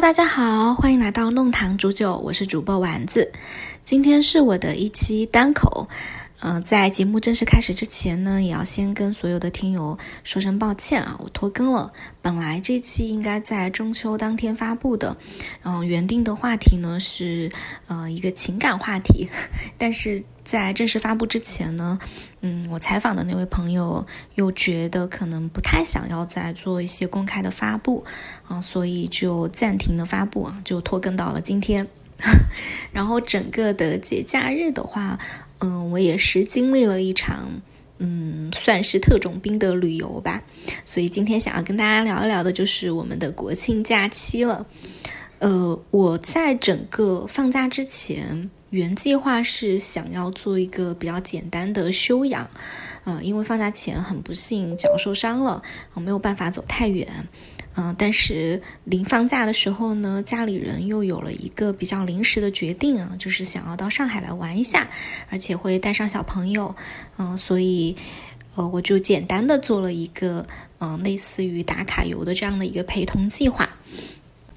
大家好，欢迎来到弄堂煮酒，我是主播丸子。今天是我的一期单口。嗯，在节目正式开始之前呢，也要先跟所有的听友说声抱歉啊，我拖更了。本来这期应该在中秋当天发布的，嗯，原定的话题呢是呃一个情感话题，但是在正式发布之前呢，嗯，我采访的那位朋友又觉得可能不太想要再做一些公开的发布啊，所以就暂停了发布啊，就拖更到了今天。然后整个的节假日的话。嗯，我也是经历了一场，嗯，算是特种兵的旅游吧。所以今天想要跟大家聊一聊的，就是我们的国庆假期了。呃，我在整个放假之前，原计划是想要做一个比较简单的休养，呃，因为放假前很不幸脚受伤了，我没有办法走太远。嗯，但是临放假的时候呢，家里人又有了一个比较临时的决定啊，就是想要到上海来玩一下，而且会带上小朋友。嗯，所以呃，我就简单的做了一个嗯，类似于打卡游的这样的一个陪同计划。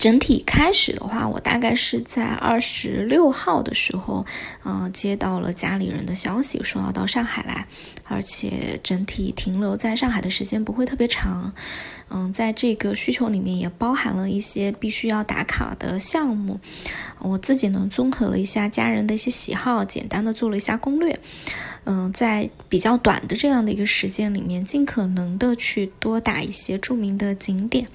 整体开始的话，我大概是在二十六号的时候，嗯，接到了家里人的消息，说要到上海来，而且整体停留在上海的时间不会特别长。嗯，在这个需求里面也包含了一些必须要打卡的项目。我自己呢，综合了一下家人的一些喜好，简单的做了一下攻略。嗯，在比较短的这样的一个时间里面，尽可能的去多打一些著名的景点。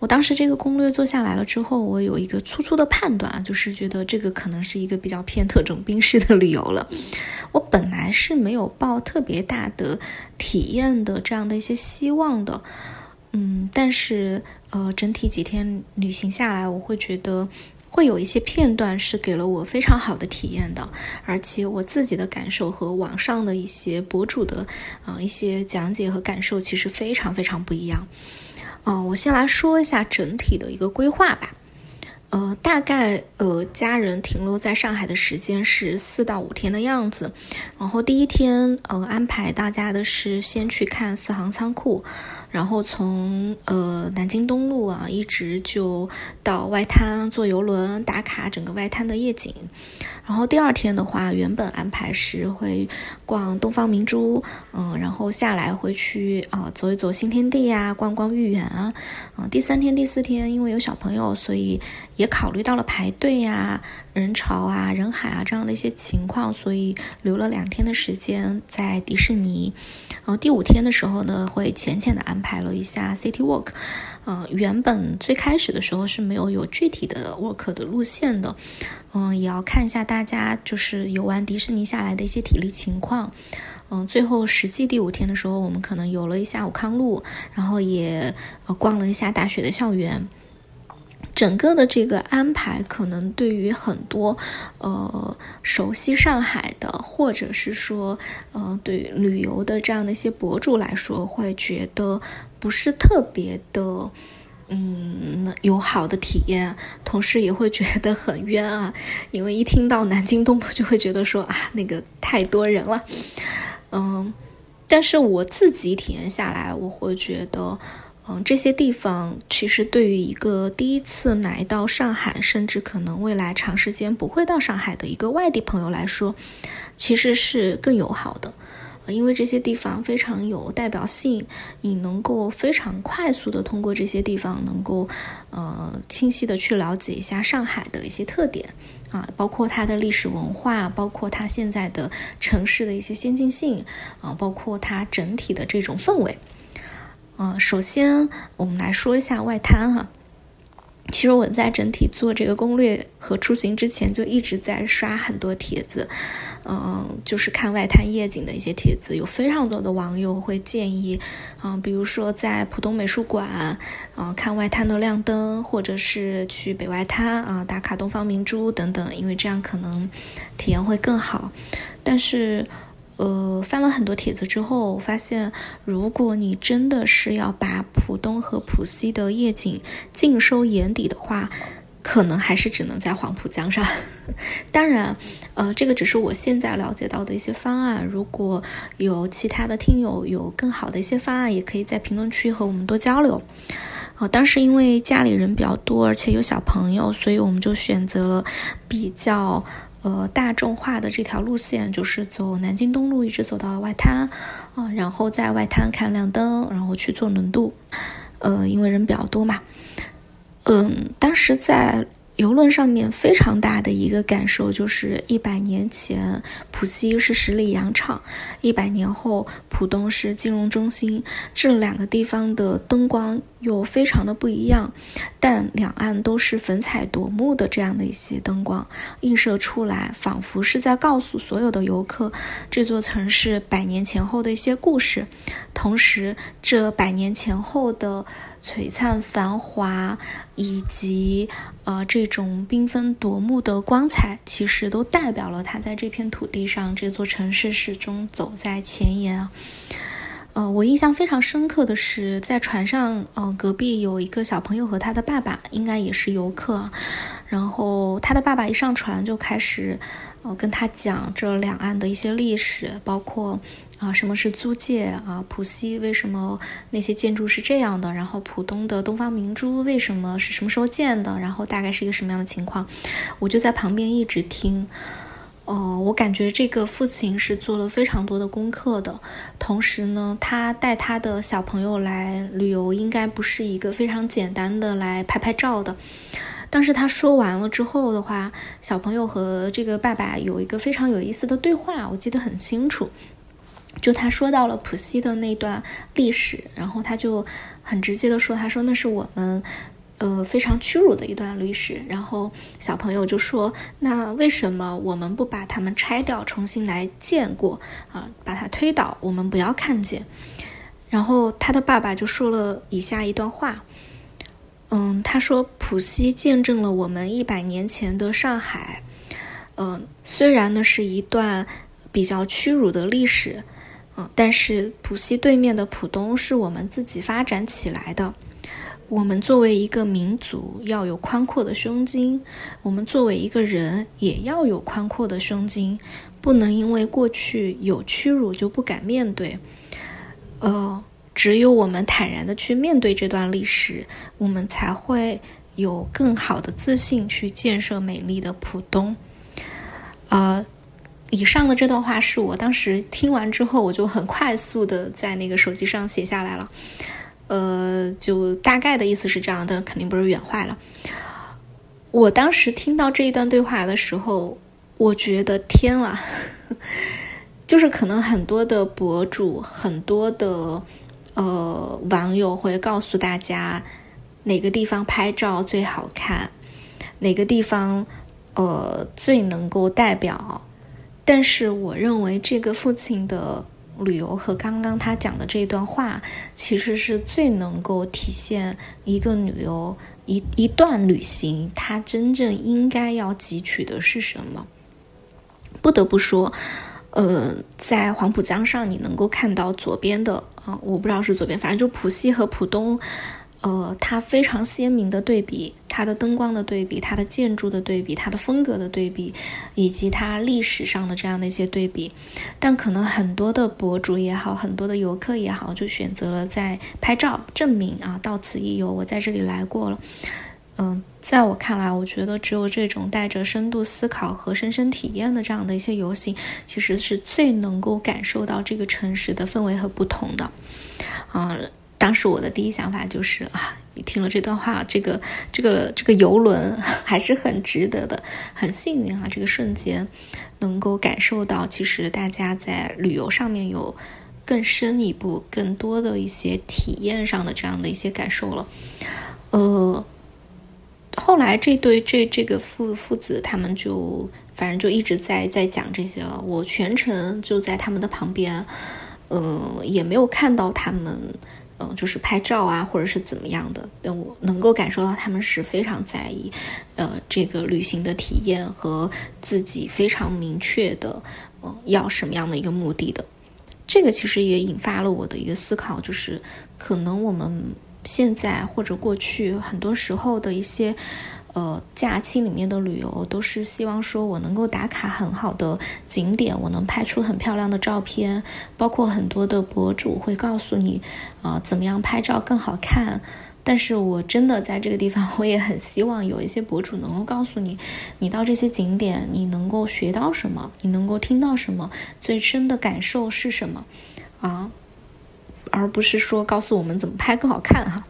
我当时这个攻略做下来了之后，我有一个粗粗的判断，就是觉得这个可能是一个比较偏特种兵式的旅游了。我本来是没有抱特别大的体验的这样的一些希望的，嗯，但是呃，整体几天旅行下来，我会觉得会有一些片段是给了我非常好的体验的，而且我自己的感受和网上的一些博主的啊一些讲解和感受其实非常非常不一样。嗯，我先来说一下整体的一个规划吧。呃，大概呃，家人停留在上海的时间是四到五天的样子。然后第一天，呃，安排大家的是先去看四行仓库，然后从呃南京东路啊，一直就到外滩坐游轮打卡整个外滩的夜景。然后第二天的话，原本安排是会逛东方明珠，嗯，然后下来会去啊走一走新天地呀，逛逛豫园啊。嗯，第三天、第四天，因为有小朋友，所以也考虑到了排队呀、人潮啊、人海啊这样的一些情况，所以留了两天的时间在迪士尼。然后第五天的时候呢，会浅浅的安安排了一下 City Walk。呃，原本最开始的时候是没有有具体的 Walk 的路线的。嗯，也要看一下大家就是游玩迪士尼下来的一些体力情况。嗯，最后实际第五天的时候，我们可能游了一下武康路，然后也呃逛了一下大学的校园。整个的这个安排，可能对于很多呃熟悉上海的，或者是说呃对旅游的这样的一些博主来说，会觉得不是特别的。嗯，有好的体验，同时也会觉得很冤啊，因为一听到南京东路就会觉得说啊，那个太多人了。嗯，但是我自己体验下来，我会觉得，嗯，这些地方其实对于一个第一次来到上海，甚至可能未来长时间不会到上海的一个外地朋友来说，其实是更友好的。因为这些地方非常有代表性，你能够非常快速的通过这些地方，能够呃清晰的去了解一下上海的一些特点啊，包括它的历史文化，包括它现在的城市的一些先进性啊，包括它整体的这种氛围。嗯，首先我们来说一下外滩哈。其实我在整体做这个攻略和出行之前，就一直在刷很多帖子，嗯，就是看外滩夜景的一些帖子，有非常多的网友会建议，嗯，比如说在浦东美术馆，嗯，看外滩的亮灯，或者是去北外滩啊打卡东方明珠等等，因为这样可能体验会更好，但是。呃，翻了很多帖子之后，发现如果你真的是要把浦东和浦西的夜景尽收眼底的话，可能还是只能在黄浦江上。当然，呃，这个只是我现在了解到的一些方案。如果有其他的听友有更好的一些方案，也可以在评论区和我们多交流。呃，当时因为家里人比较多，而且有小朋友，所以我们就选择了比较呃大众化的这条路线，就是走南京东路，一直走到外滩，啊，然后在外滩看亮灯，然后去坐轮渡。呃，因为人比较多嘛，嗯，当时在。游轮上面非常大的一个感受就是，一百年前浦西是十里洋场，一百年后浦东是金融中心，这两个地方的灯光又非常的不一样，但两岸都是粉彩夺目的这样的一些灯光映射出来，仿佛是在告诉所有的游客这座城市百年前后的一些故事，同时这百年前后的。璀璨繁华，以及呃这种缤纷夺目的光彩，其实都代表了他在这片土地上，这座城市始终走在前沿。呃，我印象非常深刻的是，在船上，呃，隔壁有一个小朋友和他的爸爸，应该也是游客。然后他的爸爸一上船就开始，呃，跟他讲这两岸的一些历史，包括。啊，什么是租界啊？浦西为什么那些建筑是这样的？然后浦东的东方明珠为什么是什么时候建的？然后大概是一个什么样的情况？我就在旁边一直听。哦，我感觉这个父亲是做了非常多的功课的。同时呢，他带他的小朋友来旅游，应该不是一个非常简单的来拍拍照的。但是他说完了之后的话，小朋友和这个爸爸有一个非常有意思的对话，我记得很清楚。就他说到了浦西的那段历史，然后他就很直接的说：“他说那是我们，呃，非常屈辱的一段历史。”然后小朋友就说：“那为什么我们不把它们拆掉，重新来建过啊？把它推倒，我们不要看见。”然后他的爸爸就说了以下一段话：“嗯，他说浦西见证了我们一百年前的上海，嗯，虽然呢是一段比较屈辱的历史。”嗯但是浦西对面的浦东是我们自己发展起来的。我们作为一个民族，要有宽阔的胸襟；我们作为一个人，也要有宽阔的胸襟，不能因为过去有屈辱就不敢面对。呃，只有我们坦然的去面对这段历史，我们才会有更好的自信去建设美丽的浦东。啊。以上的这段话是我当时听完之后，我就很快速的在那个手机上写下来了。呃，就大概的意思是这样的，肯定不是原话了。我当时听到这一段对话的时候，我觉得天啊，就是可能很多的博主、很多的呃网友会告诉大家哪个地方拍照最好看，哪个地方呃最能够代表。但是我认为这个父亲的旅游和刚刚他讲的这一段话，其实是最能够体现一个旅游一一段旅行，他真正应该要汲取的是什么。不得不说，呃，在黄浦江上，你能够看到左边的啊，我不知道是左边，反正就浦西和浦东。呃，它非常鲜明的对比，它的灯光的对比，它的建筑的对比，它的风格的对比，以及它历史上的这样的一些对比。但可能很多的博主也好，很多的游客也好，就选择了在拍照证明啊，到此一游，我在这里来过了。嗯，在我看来，我觉得只有这种带着深度思考和深深体验的这样的一些游行，其实是最能够感受到这个城市的氛围和不同的。啊。当时我的第一想法就是啊，你听了这段话，这个这个这个游轮 还是很值得的，很幸运啊，这个瞬间能够感受到，其实大家在旅游上面有更深一步、更多的一些体验上的这样的一些感受了。呃，后来这对这这个父父子他们就反正就一直在在讲这些了，我全程就在他们的旁边，呃，也没有看到他们。嗯，就是拍照啊，或者是怎么样的，但我能够感受到他们是非常在意，呃，这个旅行的体验和自己非常明确的，嗯，要什么样的一个目的的。这个其实也引发了我的一个思考，就是可能我们现在或者过去很多时候的一些。呃，假期里面的旅游都是希望说我能够打卡很好的景点，我能拍出很漂亮的照片，包括很多的博主会告诉你，啊，怎么样拍照更好看。但是我真的在这个地方，我也很希望有一些博主能够告诉你，你到这些景点，你能够学到什么，你能够听到什么，最深的感受是什么，啊，而不是说告诉我们怎么拍更好看哈。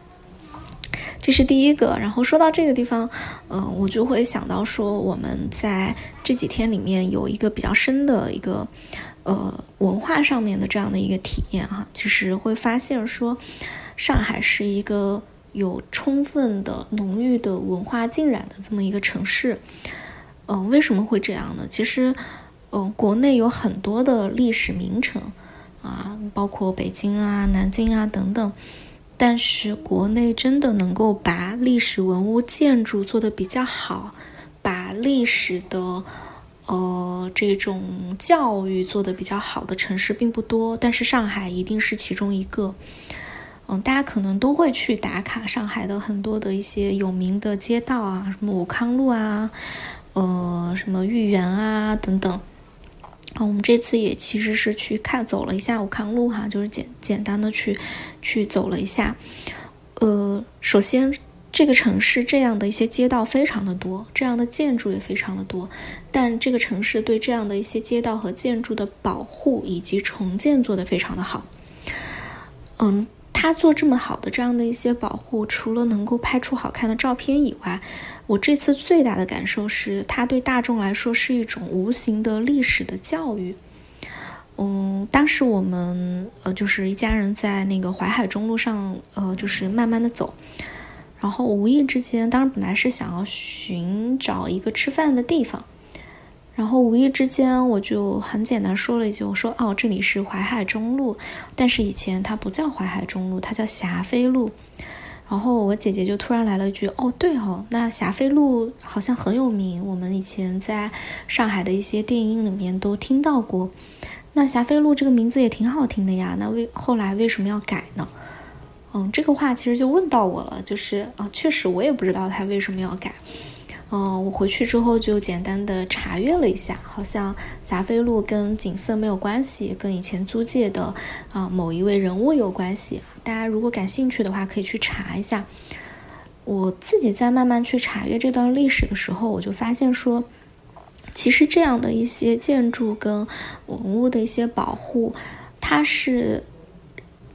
这是第一个。然后说到这个地方，嗯，我就会想到说，我们在这几天里面有一个比较深的一个。呃，文化上面的这样的一个体验哈，其实会发现说，上海是一个有充分的浓郁的文化浸染的这么一个城市。嗯，为什么会这样呢？其实，嗯，国内有很多的历史名城啊，包括北京啊、南京啊等等，但是国内真的能够把历史文物建筑做得比较好，把历史的。呃，这种教育做的比较好的城市并不多，但是上海一定是其中一个。嗯，大家可能都会去打卡上海的很多的一些有名的街道啊，什么武康路啊，呃，什么豫园啊等等。啊，我们这次也其实是去看走了一下武康路哈，就是简简单的去去走了一下。呃，首先。这个城市这样的一些街道非常的多，这样的建筑也非常的多，但这个城市对这样的一些街道和建筑的保护以及重建做得非常的好。嗯，他做这么好的这样的一些保护，除了能够拍出好看的照片以外，我这次最大的感受是，它对大众来说是一种无形的历史的教育。嗯，当时我们呃就是一家人在那个淮海中路上，呃就是慢慢的走。然后无意之间，当然本来是想要寻找一个吃饭的地方，然后无意之间我就很简单说了一句：“我说哦，这里是淮海中路，但是以前它不叫淮海中路，它叫霞飞路。”然后我姐姐就突然来了一句：“哦，对哦，那霞飞路好像很有名，我们以前在上海的一些电影里面都听到过。那霞飞路这个名字也挺好听的呀，那为后来为什么要改呢？”嗯，这个话其实就问到我了，就是啊，确实我也不知道他为什么要改。嗯，我回去之后就简单的查阅了一下，好像霞飞路跟景色没有关系，跟以前租界的啊某一位人物有关系。大家如果感兴趣的话，可以去查一下。我自己在慢慢去查阅这段历史的时候，我就发现说，其实这样的一些建筑跟文物的一些保护，它是。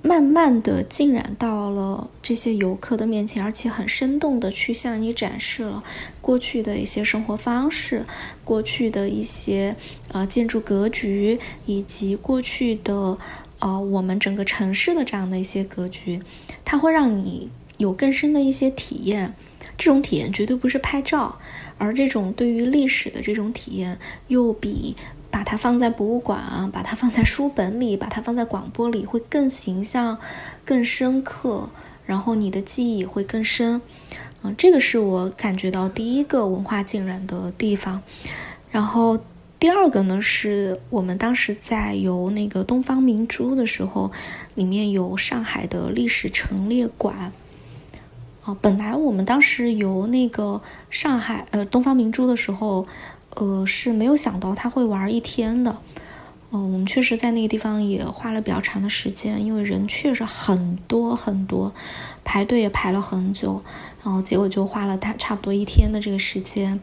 慢慢的浸染到了这些游客的面前，而且很生动的去向你展示了过去的一些生活方式，过去的一些呃建筑格局，以及过去的呃我们整个城市的这样的一些格局，它会让你有更深的一些体验。这种体验绝对不是拍照，而这种对于历史的这种体验又比。把它放在博物馆啊，把它放在书本里，把它放在广播里，会更形象、更深刻，然后你的记忆会更深。嗯，这个是我感觉到第一个文化浸染的地方。然后第二个呢，是我们当时在游那个东方明珠的时候，里面有上海的历史陈列馆。啊，本来我们当时游那个上海呃东方明珠的时候。呃，是没有想到他会玩一天的。嗯，我们确实在那个地方也花了比较长的时间，因为人确实很多很多，排队也排了很久，然后结果就花了他差不多一天的这个时间。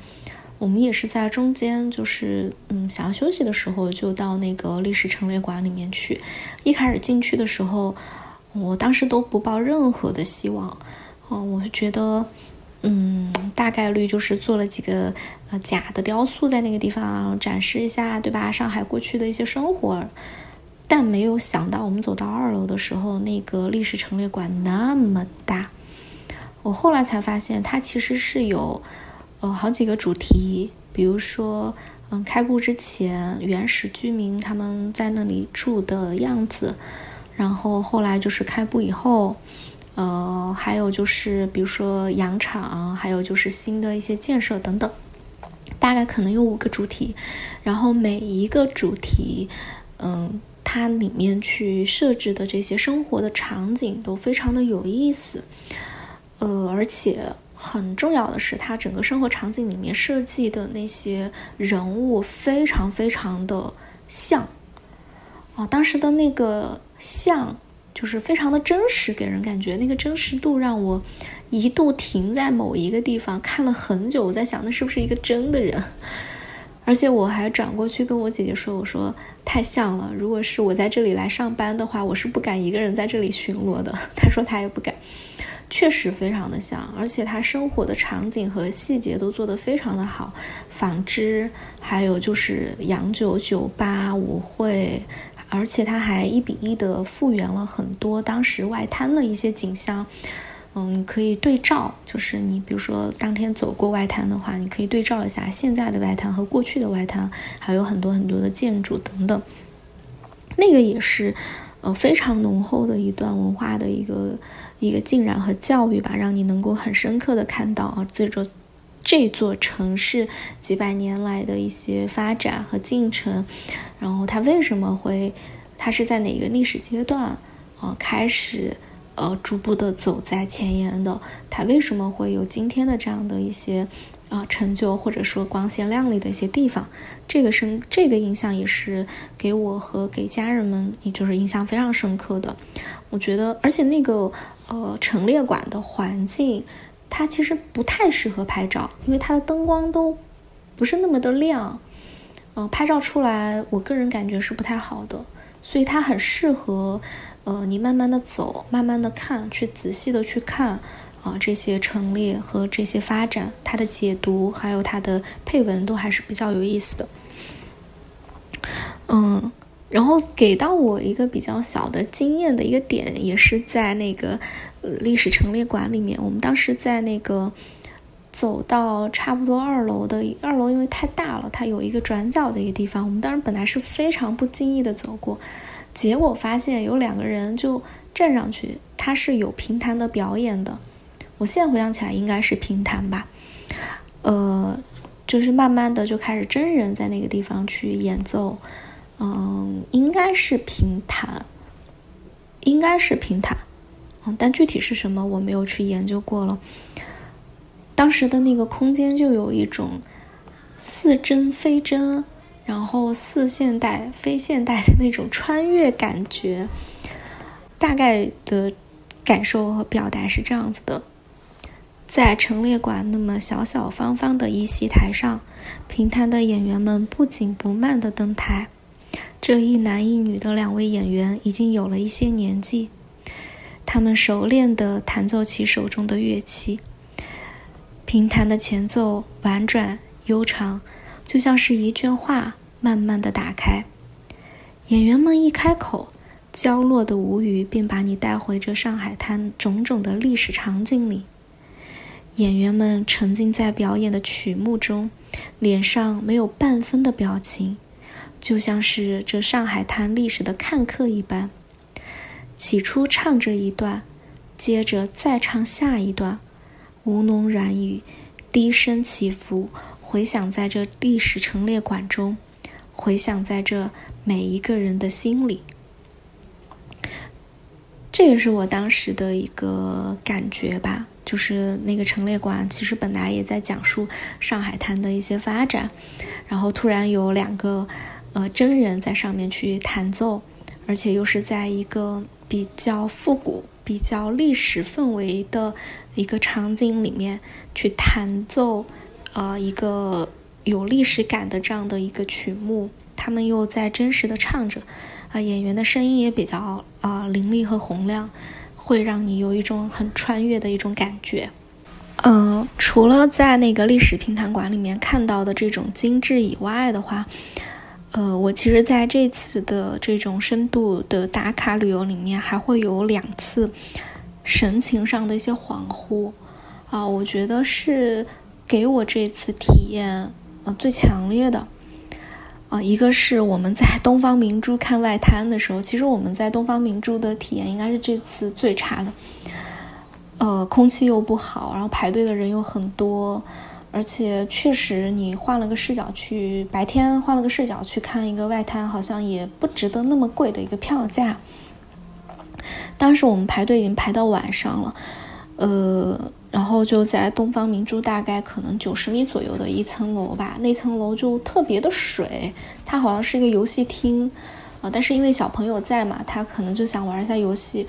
我们也是在中间，就是嗯想要休息的时候，就到那个历史陈列馆里面去。一开始进去的时候，我当时都不抱任何的希望，哦，我觉得。嗯，大概率就是做了几个呃假的雕塑在那个地方展示一下，对吧？上海过去的一些生活，但没有想到我们走到二楼的时候，那个历史陈列馆那么大。我后来才发现，它其实是有呃好几个主题，比如说嗯开埠之前原始居民他们在那里住的样子，然后后来就是开埠以后。呃，还有就是，比如说羊场，还有就是新的一些建设等等，大概可能有五个主题，然后每一个主题，嗯，它里面去设置的这些生活的场景都非常的有意思，呃，而且很重要的是，它整个生活场景里面设计的那些人物非常非常的像，哦，当时的那个像。就是非常的真实，给人感觉那个真实度让我一度停在某一个地方看了很久。我在想，那是不是一个真的人？而且我还转过去跟我姐姐说：“我说太像了，如果是我在这里来上班的话，我是不敢一个人在这里巡逻的。”她说她也不敢，确实非常的像，而且她生活的场景和细节都做得非常的好，纺织，还有就是洋酒酒吧、舞会。而且它还一比一的复原了很多当时外滩的一些景象，嗯，你可以对照，就是你比如说当天走过外滩的话，你可以对照一下现在的外滩和过去的外滩，还有很多很多的建筑等等。那个也是，呃，非常浓厚的一段文化的一个一个浸染和教育吧，让你能够很深刻的看到啊，这座这座城市几百年来的一些发展和进程。然后它为什么会？它是在哪个历史阶段，呃，开始，呃，逐步的走在前沿的？它为什么会有今天的这样的一些，啊，成就或者说光鲜亮丽的一些地方？这个深，这个印象也是给我和给家人们，也就是印象非常深刻的。我觉得，而且那个，呃，陈列馆的环境，它其实不太适合拍照，因为它的灯光都不是那么的亮。嗯，拍照出来，我个人感觉是不太好的，所以它很适合，呃，你慢慢的走，慢慢的看，去仔细的去看，啊，这些陈列和这些发展，它的解读还有它的配文都还是比较有意思的。嗯，然后给到我一个比较小的经验的一个点，也是在那个历史陈列馆里面，我们当时在那个。走到差不多二楼的二楼，因为太大了，它有一个转角的一个地方。我们当时本来是非常不经意的走过，结果发现有两个人就站上去，他是有评弹的表演的。我现在回想起来，应该是评弹吧。呃，就是慢慢的就开始真人在那个地方去演奏，嗯，应该是评弹，应该是评弹，嗯，但具体是什么我没有去研究过了。当时的那个空间就有一种似真非真，然后似现代非现代的那种穿越感觉。大概的感受和表达是这样子的：在陈列馆那么小小方方的一席台上，平摊的演员们不紧不慢的登台。这一男一女的两位演员已经有了一些年纪，他们熟练地弹奏起手中的乐器。平弹的前奏婉转悠长，就像是一卷画慢慢地打开。演员们一开口，娇弱的舞语便把你带回这上海滩种种的历史场景里。演员们沉浸在表演的曲目中，脸上没有半分的表情，就像是这上海滩历史的看客一般。起初唱这一段，接着再唱下一段。吴侬软语，低声起伏，回响在这历史陈列馆中，回响在这每一个人的心里。这个是我当时的一个感觉吧，就是那个陈列馆其实本来也在讲述上海滩的一些发展，然后突然有两个呃真人在上面去弹奏，而且又是在一个比较复古。比较历史氛围的一个场景里面去弹奏，呃，一个有历史感的这样的一个曲目，他们又在真实的唱着，啊，演员的声音也比较啊凌厉和洪亮，会让你有一种很穿越的一种感觉。嗯，除了在那个历史评弹馆里面看到的这种精致以外的话。呃，我其实在这次的这种深度的打卡旅游里面，还会有两次神情上的一些恍惚啊，我觉得是给我这次体验呃最强烈的啊，一个是我们在东方明珠看外滩的时候，其实我们在东方明珠的体验应该是这次最差的，呃，空气又不好，然后排队的人又很多。而且确实，你换了个视角去白天换了个视角去看一个外滩，好像也不值得那么贵的一个票价。当时我们排队已经排到晚上了，呃，然后就在东方明珠大概可能九十米左右的一层楼吧，那层楼就特别的水，它好像是一个游戏厅，啊，但是因为小朋友在嘛，他可能就想玩一下游戏，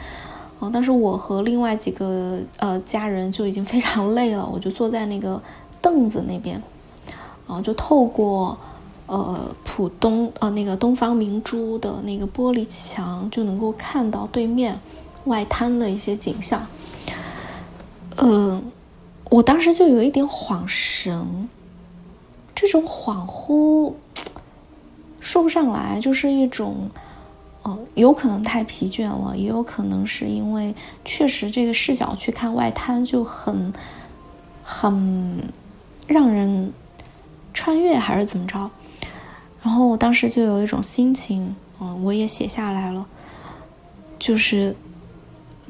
啊，但是我和另外几个呃家人就已经非常 累了，我就坐在那个凳子那边，啊就透过呃浦东呃那个东方明珠的那个玻璃墙，就能够看到对面外滩的一些景象，嗯。我当时就有一点恍神，这种恍惚说不上来，就是一种，嗯，有可能太疲倦了，也有可能是因为确实这个视角去看外滩就很很让人穿越，还是怎么着？然后我当时就有一种心情，嗯，我也写下来了，就是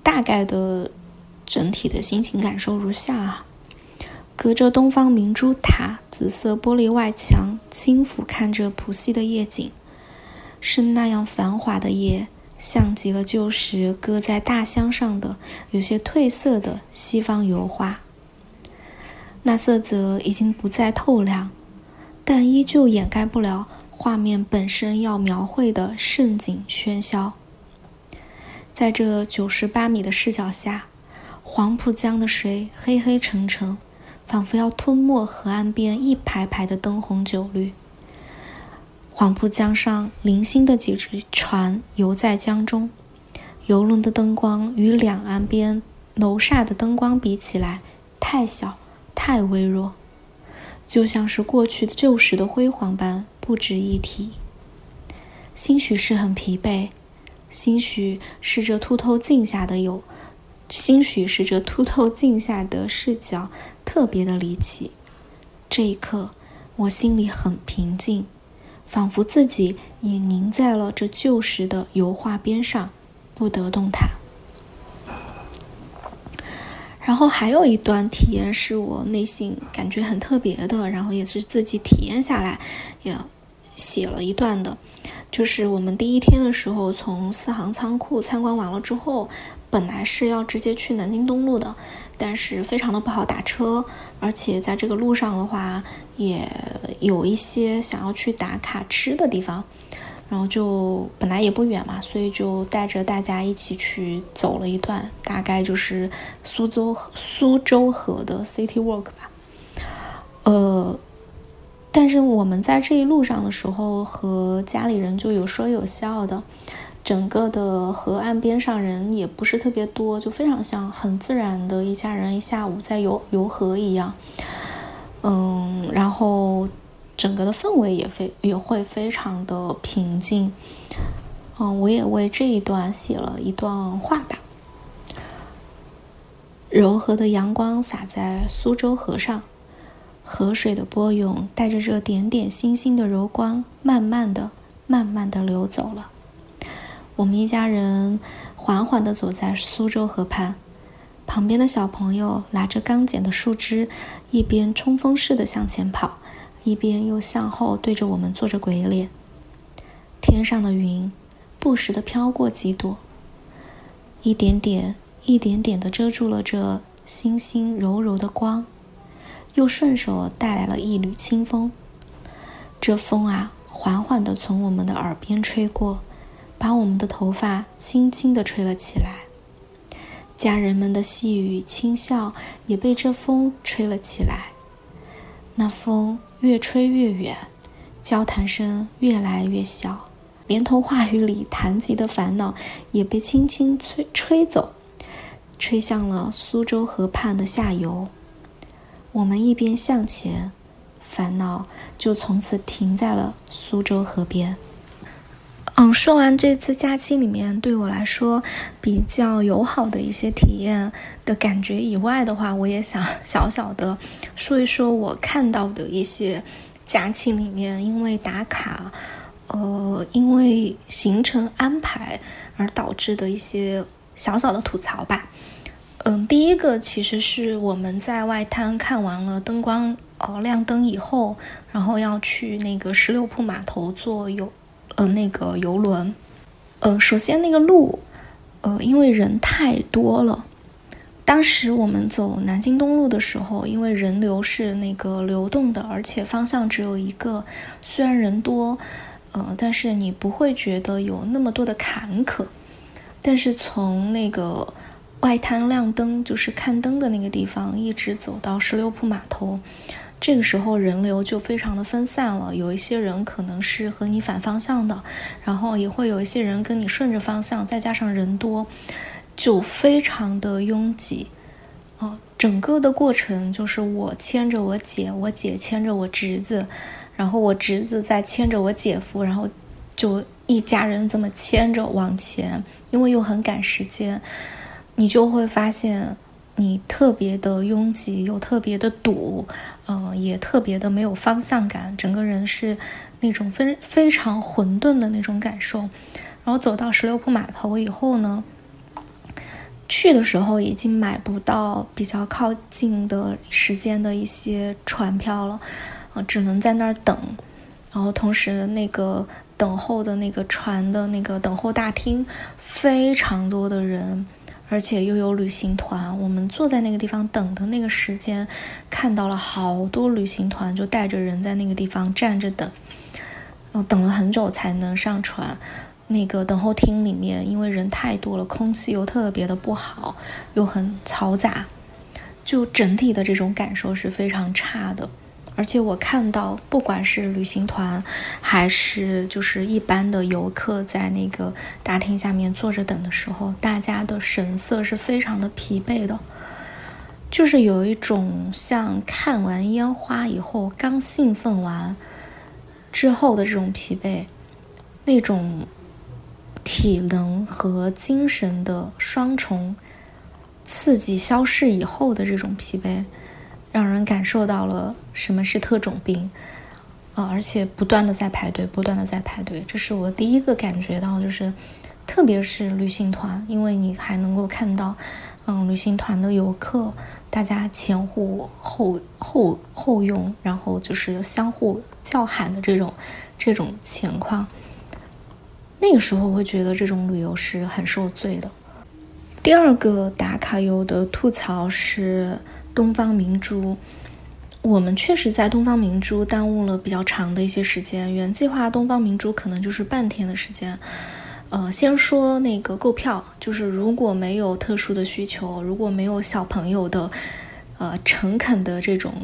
大概的整体的心情感受如下啊。隔着东方明珠塔紫色玻璃外墙，轻抚看着浦西的夜景，是那样繁华的夜，像极了旧时搁在大箱上的有些褪色的西方油画。那色泽已经不再透亮，但依旧掩盖不了画面本身要描绘的盛景喧嚣。在这九十八米的视角下，黄浦江的水黑黑沉沉。仿佛要吞没河岸边一排排的灯红酒绿。黄浦江上零星的几只船游在江中，游轮的灯光与两岸边楼厦的灯光比起来，太小，太微弱，就像是过去的旧时的辉煌般不值一提。兴许是很疲惫，兴许是这凸透镜下的有。兴许是这凸透镜下的视角特别的离奇。这一刻，我心里很平静，仿佛自己也凝在了这旧时的油画边上，不得动弹。然后还有一段体验是我内心感觉很特别的，然后也是自己体验下来，也写了一段的，就是我们第一天的时候从四行仓库参观完了之后。本来是要直接去南京东路的，但是非常的不好打车，而且在这个路上的话，也有一些想要去打卡吃的地方，然后就本来也不远嘛，所以就带着大家一起去走了一段，大概就是苏州苏州河的 City Walk 吧。呃，但是我们在这一路上的时候，和家里人就有说有笑的。整个的河岸边上人也不是特别多，就非常像很自然的一家人一下午在游游河一样。嗯，然后整个的氛围也非也会非常的平静。嗯，我也为这一段写了一段话吧。柔和的阳光洒在苏州河上，河水的波涌带着这点点星星的柔光，慢慢的、慢慢的流走了。我们一家人缓缓的走在苏州河畔，旁边的小朋友拿着刚剪的树枝，一边冲锋似的向前跑，一边又向后对着我们做着鬼脸。天上的云不时地飘过几朵，一点点、一点点地遮住了这星星柔柔的光，又顺手带来了一缕清风。这风啊，缓缓地从我们的耳边吹过。把我们的头发轻轻地吹了起来，家人们的细语轻笑也被这风吹了起来。那风越吹越远，交谈声越来越小，连同话语里谈及的烦恼也被轻轻吹吹走，吹向了苏州河畔的下游。我们一边向前，烦恼就从此停在了苏州河边。嗯，说完这次假期里面对我来说比较友好的一些体验的感觉以外的话，我也想 小小的说一说我看到的一些假期里面因为打卡，呃，因为行程安排而导致的一些小小的吐槽吧。嗯，第一个其实是我们在外滩看完了灯光哦亮灯以后，然后要去那个十六铺码头坐游。呃，那个游轮，呃，首先那个路，呃，因为人太多了。当时我们走南京东路的时候，因为人流是那个流动的，而且方向只有一个，虽然人多，呃，但是你不会觉得有那么多的坎坷。但是从那个外滩亮灯，就是看灯的那个地方，一直走到十六铺码头，这个时候人流就非常的分散了。有一些人可能是和你反方向的，然后也会有一些人跟你顺着方向，再加上人多，就非常的拥挤。哦，整个的过程就是我牵着我姐，我姐牵着我侄子，然后我侄子再牵着我姐夫，然后就一家人这么牵着往前，因为又很赶时间，你就会发现你特别的拥挤，又特别的堵，嗯，也特别的没有方向感，整个人是那种非非常混沌的那种感受。然后走到十六铺码头以后呢。去的时候已经买不到比较靠近的时间的一些船票了，啊，只能在那儿等。然后同时，那个等候的那个船的那个等候大厅非常多的人，而且又有旅行团。我们坐在那个地方等的那个时间，看到了好多旅行团就带着人在那个地方站着等，嗯，等了很久才能上船。那个等候厅里面，因为人太多了，空气又特别的不好，又很嘈杂，就整体的这种感受是非常差的。而且我看到，不管是旅行团，还是就是一般的游客，在那个大厅下面坐着等的时候，大家的神色是非常的疲惫的，就是有一种像看完烟花以后刚兴奋完之后的这种疲惫，那种。体能和精神的双重刺激消逝以后的这种疲惫，让人感受到了什么是特种兵啊！而且不断的在排队，不断的在排队，这是我第一个感觉到，就是特别是旅行团，因为你还能够看到，嗯，旅行团的游客大家前呼后后后拥，然后就是相互叫喊的这种这种情况。那个时候会觉得这种旅游是很受罪的。第二个打卡游的吐槽是东方明珠，我们确实在东方明珠耽误了比较长的一些时间。原计划东方明珠可能就是半天的时间。呃，先说那个购票，就是如果没有特殊的需求，如果没有小朋友的，呃，诚恳的这种，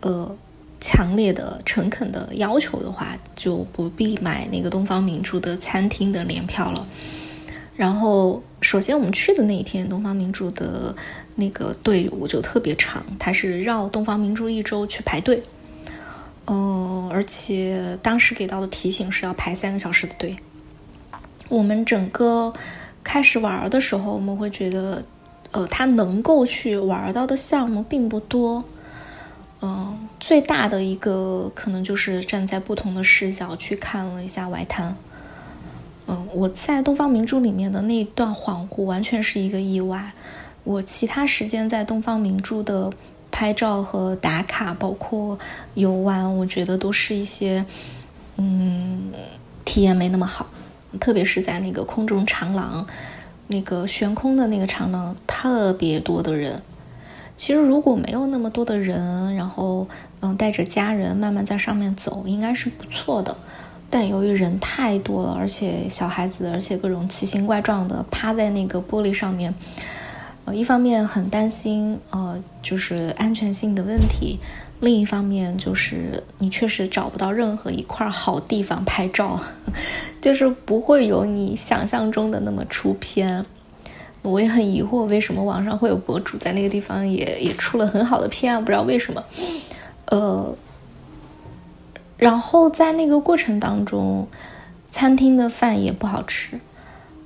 呃。强烈的、诚恳的要求的话，就不必买那个东方明珠的餐厅的联票了。然后，首先我们去的那一天，东方明珠的那个队伍就特别长，它是绕东方明珠一周去排队。嗯，而且当时给到的提醒是要排三个小时的队。我们整个开始玩的时候，我们会觉得，呃，它能够去玩到的项目并不多。嗯，最大的一个可能就是站在不同的视角去看了一下外滩。嗯，我在东方明珠里面的那一段恍惚完全是一个意外。我其他时间在东方明珠的拍照和打卡，包括游玩，我觉得都是一些嗯体验没那么好。特别是在那个空中长廊，那个悬空的那个长廊，特别多的人。其实如果没有那么多的人，然后嗯带着家人慢慢在上面走，应该是不错的。但由于人太多了，而且小孩子，而且各种奇形怪状的趴在那个玻璃上面，呃，一方面很担心呃就是安全性的问题，另一方面就是你确实找不到任何一块好地方拍照，就是不会有你想象中的那么出片。我也很疑惑，为什么网上会有博主在那个地方也也出了很好的片啊？不知道为什么。呃，然后在那个过程当中，餐厅的饭也不好吃，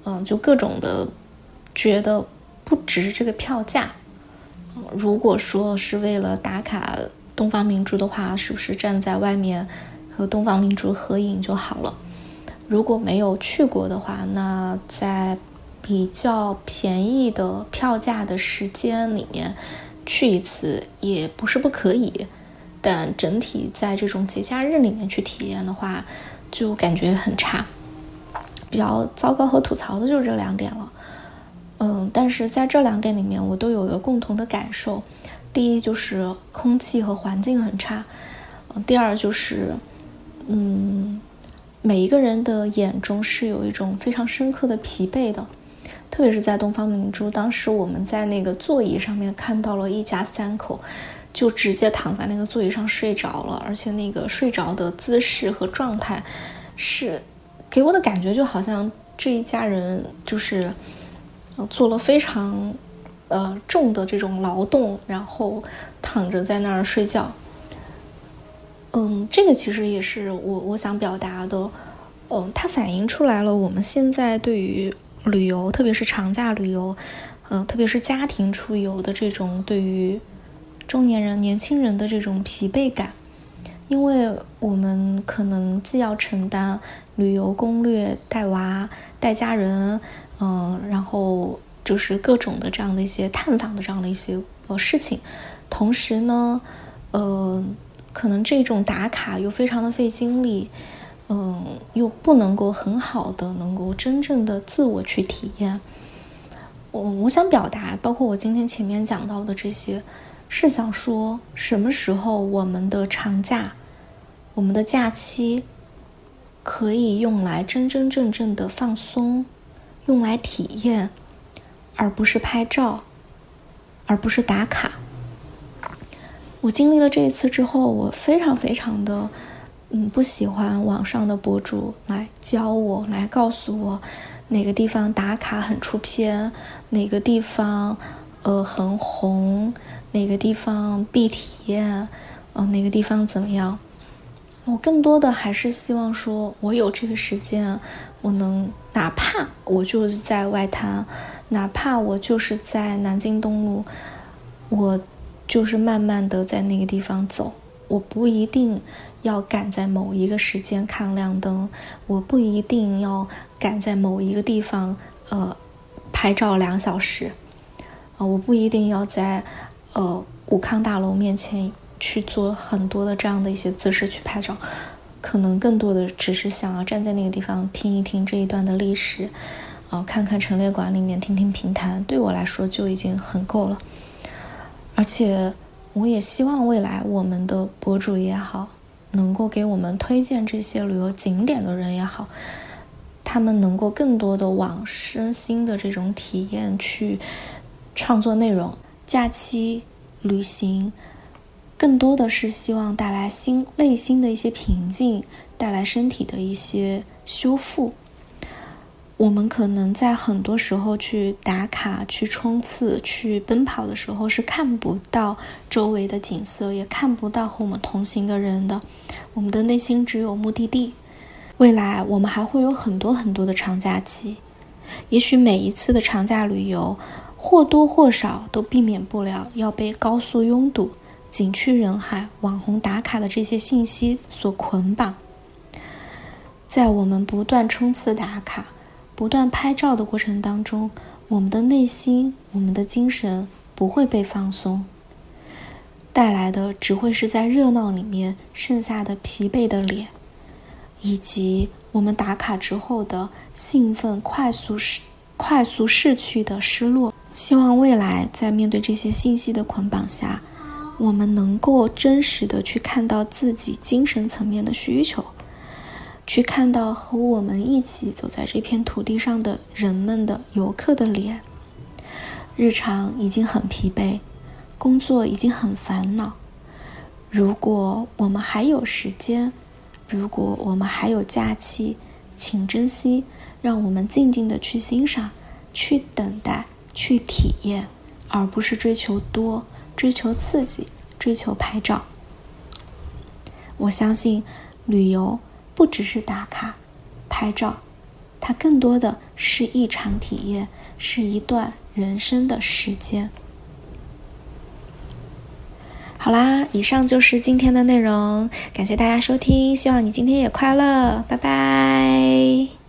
嗯，就各种的觉得不值这个票价。如果说是为了打卡东方明珠的话，是不是站在外面和东方明珠合影就好了？如果没有去过的话，那在。比较便宜的票价的时间里面去一次也不是不可以，但整体在这种节假日里面去体验的话，就感觉很差。比较糟糕和吐槽的就是这两点了。嗯，但是在这两点里面，我都有一个共同的感受：第一就是空气和环境很差；第二就是，嗯，每一个人的眼中是有一种非常深刻的疲惫的，特别是在东方明珠，当时我们在那个座椅上面看到了一家三口，就直接躺在那个座椅上睡着了，而且那个睡着的姿势和状态，是给我的感觉就好像这一家人就是做了非常呃重的这种劳动，然后躺着在那儿睡觉。嗯，这个其实也是我我想表达的，嗯，它反映出来了我们现在对于旅游，特别是长假旅游，嗯，特别是家庭出游的这种对于中年人、年轻人的这种疲惫感，因为我们可能既要承担旅游攻略、带娃、带家人，嗯，然后就是各种的这样的一些探访的这样的一些呃事情，同时呢，呃。可能这种打卡又非常的费精力，嗯，又不能够很好的能够真正的自我去体验。我我想表达，包括我今天前面讲到的这些，是想说什么时候我们的长假、我们的假期可以用来真真正正的放松，用来体验，而不是拍照，而不是打卡。我经历了这一次之后，我非常非常的，嗯，不喜欢网上的博主来教我，来告诉我哪个地方打卡很出片，哪个地方呃很红，哪个地方必体验，嗯，哪个地方怎么样？我更多的还是希望说，我有这个时间，我能哪怕我就是在外滩，哪怕我就是在南京东路，我。就是慢慢的在那个地方走，我不一定要赶在某一个时间看亮灯，我不一定要赶在某一个地方呃拍照两小时，啊，我不一定要在呃武康大楼面前去做很多的这样的一些姿势去拍照，可能更多的只是想要站在那个地方听一听这一段的历史，啊，看看陈列馆里面听听评弹，对我来说就已经很够了。而且，我也希望未来我们的博主也好，能够给我们推荐这些旅游景点的人也好，他们能够更多的往身心的这种体验去创作内容。假期旅行，更多的是希望带来心内心的一些平静，带来身体的一些修复。我们可能在很多时候去打卡、去冲刺、去奔跑的时候，是看不到周围的景色，也看不到和我们同行的人的。我们的内心只有目的地。未来我们还会有很多很多的长假期，也许每一次的长假旅游，或多或少都避免不了要被高速拥堵、景区人海、网红打卡的这些信息所捆绑。在我们不断冲刺打卡。不断拍照的过程当中，我们的内心、我们的精神不会被放松，带来的只会是在热闹里面剩下的疲惫的脸，以及我们打卡之后的兴奋快速逝、快速逝去的失落。希望未来在面对这些信息的捆绑下，我们能够真实的去看到自己精神层面的需求。去看到和我们一起走在这片土地上的人们的游客的脸。日常已经很疲惫，工作已经很烦恼。如果我们还有时间，如果我们还有假期，请珍惜，让我们静静的去欣赏、去等待、去体验，而不是追求多、追求刺激、追求拍照。我相信旅游。不只是打卡、拍照，它更多的是一场体验，是一段人生的时间。好啦，以上就是今天的内容，感谢大家收听，希望你今天也快乐，拜拜。